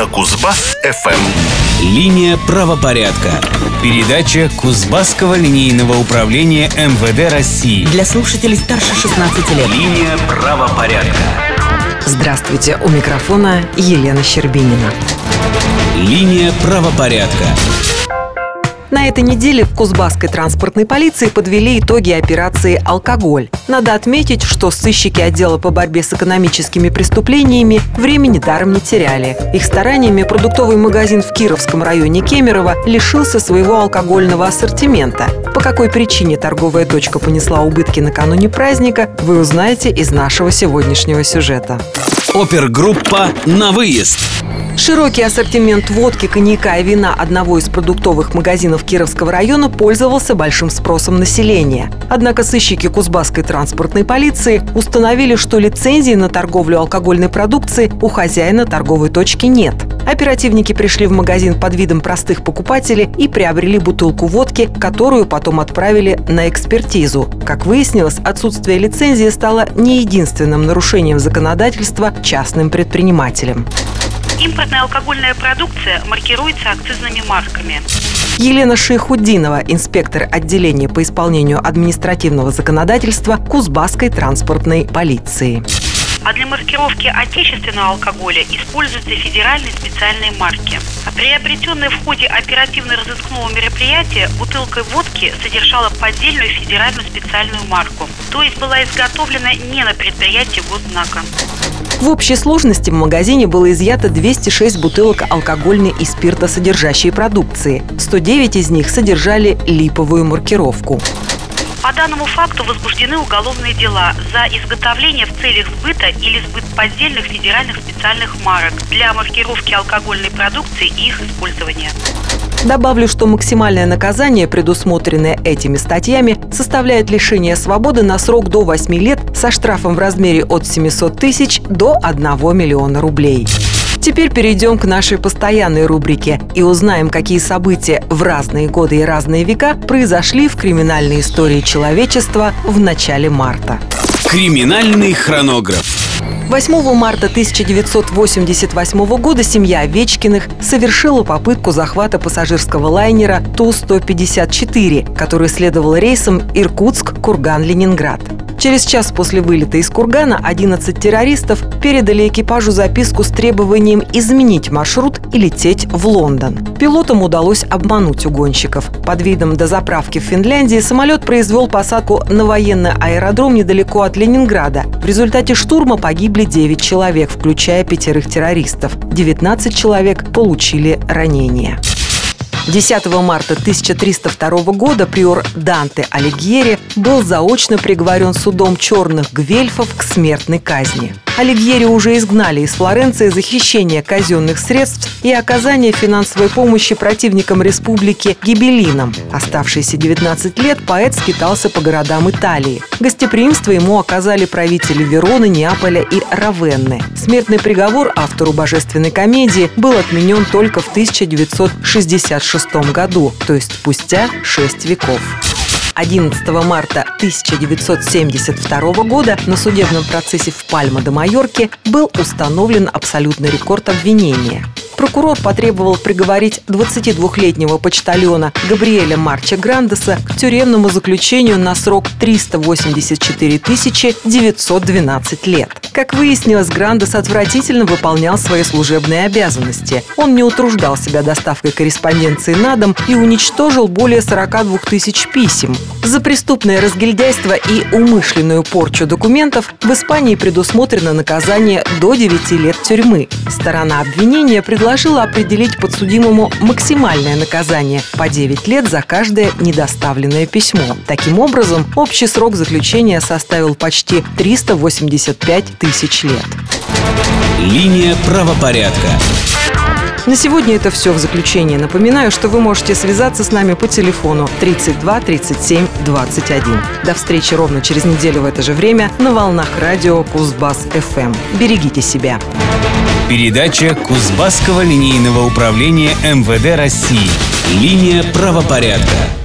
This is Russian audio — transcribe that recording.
на Кузбасс-ФМ. Линия правопорядка. Передача Кузбасского линейного управления МВД России. Для слушателей старше 16 лет. Линия правопорядка. Здравствуйте, у микрофона Елена Щербинина. Линия правопорядка. На этой неделе в Кузбасской транспортной полиции подвели итоги операции «Алкоголь». Надо отметить, что сыщики отдела по борьбе с экономическими преступлениями времени даром не теряли. Их стараниями продуктовый магазин в Кировском районе Кемерово лишился своего алкогольного ассортимента. По какой причине торговая точка понесла убытки накануне праздника, вы узнаете из нашего сегодняшнего сюжета. Опергруппа «На выезд». Широкий ассортимент водки, коньяка и вина одного из продуктовых магазинов Кировского района пользовался большим спросом населения. Однако сыщики Кузбасской транспортной полиции установили, что лицензии на торговлю алкогольной продукцией у хозяина торговой точки нет. Оперативники пришли в магазин под видом простых покупателей и приобрели бутылку водки, которую потом отправили на экспертизу. Как выяснилось, отсутствие лицензии стало не единственным нарушением законодательства частным предпринимателем. Импортная алкогольная продукция маркируется акцизными марками. Елена Шейхудинова, инспектор отделения по исполнению административного законодательства Кузбасской транспортной полиции. А для маркировки отечественного алкоголя используются федеральные специальные марки. Приобретенная в ходе оперативно-розыскного мероприятия бутылка водки содержала поддельную федеральную специальную марку, то есть была изготовлена не на предприятии госзнака. В общей сложности в магазине было изъято 206 бутылок алкогольной и спиртосодержащей продукции. 109 из них содержали липовую маркировку. По данному факту возбуждены уголовные дела за изготовление в целях сбыта или сбыт поддельных федеральных специальных марок для маркировки алкогольной продукции и их использования. Добавлю, что максимальное наказание, предусмотренное этими статьями, составляет лишение свободы на срок до 8 лет со штрафом в размере от 700 тысяч до 1 миллиона рублей. Теперь перейдем к нашей постоянной рубрике и узнаем, какие события в разные годы и разные века произошли в криминальной истории человечества в начале марта. Криминальный хронограф. 8 марта 1988 года семья Овечкиных совершила попытку захвата пассажирского лайнера Ту-154, который следовал рейсом Иркутск-Курган-Ленинград. Через час после вылета из Кургана 11 террористов передали экипажу записку с требованием изменить маршрут и лететь в Лондон. Пилотам удалось обмануть угонщиков. Под видом дозаправки в Финляндии самолет произвел посадку на военный аэродром недалеко от Ленинграда. В результате штурма погибли 9 человек, включая пятерых террористов. 19 человек получили ранения. 10 марта 1302 года приор Данте Алигьери был заочно приговорен судом черных гвельфов к смертной казни. Алигьери уже изгнали из Флоренции за хищение казенных средств и оказание финансовой помощи противникам республики Гибелинам. Оставшиеся 19 лет поэт скитался по городам Италии. Гостеприимство ему оказали правители Вероны, Неаполя и Равенны. Смертный приговор автору божественной комедии был отменен только в 1966 году, то есть спустя 6 веков. 11 марта 1972 года на судебном процессе в Пальма-де-Майорке был установлен абсолютный рекорд обвинения прокурор потребовал приговорить 22-летнего почтальона Габриэля Марча Грандеса к тюремному заключению на срок 384 912 лет. Как выяснилось, Грандес отвратительно выполнял свои служебные обязанности. Он не утруждал себя доставкой корреспонденции на дом и уничтожил более 42 тысяч писем. За преступное разгильдяйство и умышленную порчу документов в Испании предусмотрено наказание до 9 лет тюрьмы. Сторона обвинения предложила определить подсудимому максимальное наказание по 9 лет за каждое недоставленное письмо. Таким образом, общий срок заключения составил почти 385 тысяч лет. Линия правопорядка. На сегодня это все в заключение. Напоминаю, что вы можете связаться с нами по телефону 32 37 21. До встречи ровно через неделю в это же время на волнах радио Кузбасс ФМ. Берегите себя. Передача Кузбасского линейного управления МВД России. Линия правопорядка.